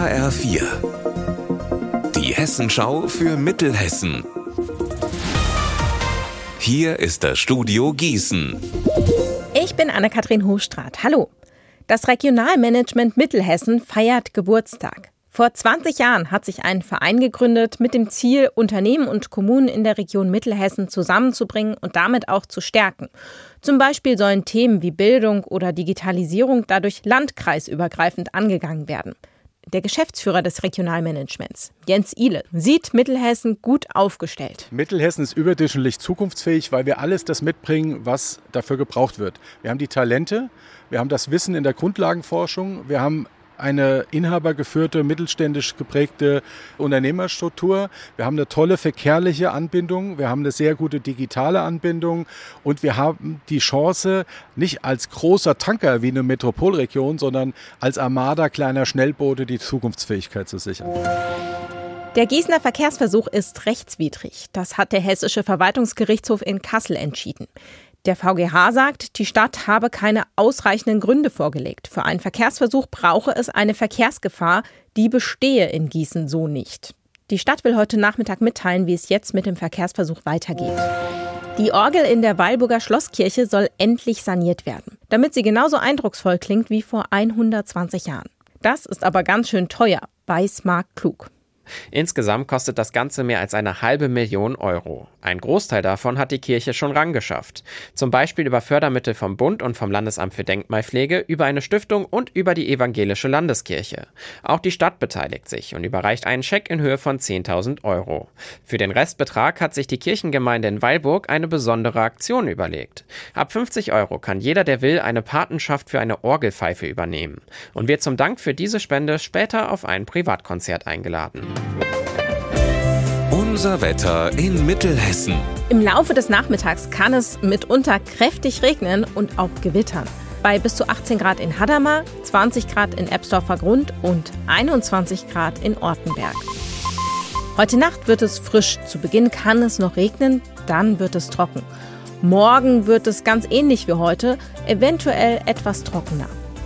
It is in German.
HR4. Die Hessenschau für Mittelhessen. Hier ist das Studio Gießen. Ich bin Anne-Kathrin Hochstrat. Hallo. Das Regionalmanagement Mittelhessen feiert Geburtstag. Vor 20 Jahren hat sich ein Verein gegründet mit dem Ziel, Unternehmen und Kommunen in der Region Mittelhessen zusammenzubringen und damit auch zu stärken. Zum Beispiel sollen Themen wie Bildung oder Digitalisierung dadurch landkreisübergreifend angegangen werden. Der Geschäftsführer des Regionalmanagements, Jens Ihle, sieht Mittelhessen gut aufgestellt. Mittelhessen ist überdurchschnittlich zukunftsfähig, weil wir alles das mitbringen, was dafür gebraucht wird. Wir haben die Talente, wir haben das Wissen in der Grundlagenforschung, wir haben eine inhabergeführte, mittelständisch geprägte Unternehmerstruktur. Wir haben eine tolle verkehrliche Anbindung, wir haben eine sehr gute digitale Anbindung und wir haben die Chance, nicht als großer Tanker wie eine Metropolregion, sondern als Armada kleiner Schnellboote die Zukunftsfähigkeit zu sichern. Der Gießener Verkehrsversuch ist rechtswidrig. Das hat der Hessische Verwaltungsgerichtshof in Kassel entschieden. Der VGH sagt, die Stadt habe keine ausreichenden Gründe vorgelegt. Für einen Verkehrsversuch brauche es eine Verkehrsgefahr, die bestehe in Gießen so nicht. Die Stadt will heute Nachmittag mitteilen, wie es jetzt mit dem Verkehrsversuch weitergeht. Die Orgel in der Weilburger Schlosskirche soll endlich saniert werden, damit sie genauso eindrucksvoll klingt wie vor 120 Jahren. Das ist aber ganz schön teuer, weiß Marc Klug. Insgesamt kostet das Ganze mehr als eine halbe Million Euro. Ein Großteil davon hat die Kirche schon rangeschafft. Zum Beispiel über Fördermittel vom Bund und vom Landesamt für Denkmalpflege, über eine Stiftung und über die Evangelische Landeskirche. Auch die Stadt beteiligt sich und überreicht einen Scheck in Höhe von 10.000 Euro. Für den Restbetrag hat sich die Kirchengemeinde in Weilburg eine besondere Aktion überlegt. Ab 50 Euro kann jeder, der will, eine Patenschaft für eine Orgelpfeife übernehmen und wird zum Dank für diese Spende später auf ein Privatkonzert eingeladen. Unser Wetter in Mittelhessen. Im Laufe des Nachmittags kann es mitunter kräftig regnen und auch gewittern. Bei bis zu 18 Grad in Hadamar, 20 Grad in Ebsdorfer Grund und 21 Grad in Ortenberg. Heute Nacht wird es frisch. Zu Beginn kann es noch regnen, dann wird es trocken. Morgen wird es ganz ähnlich wie heute, eventuell etwas trockener.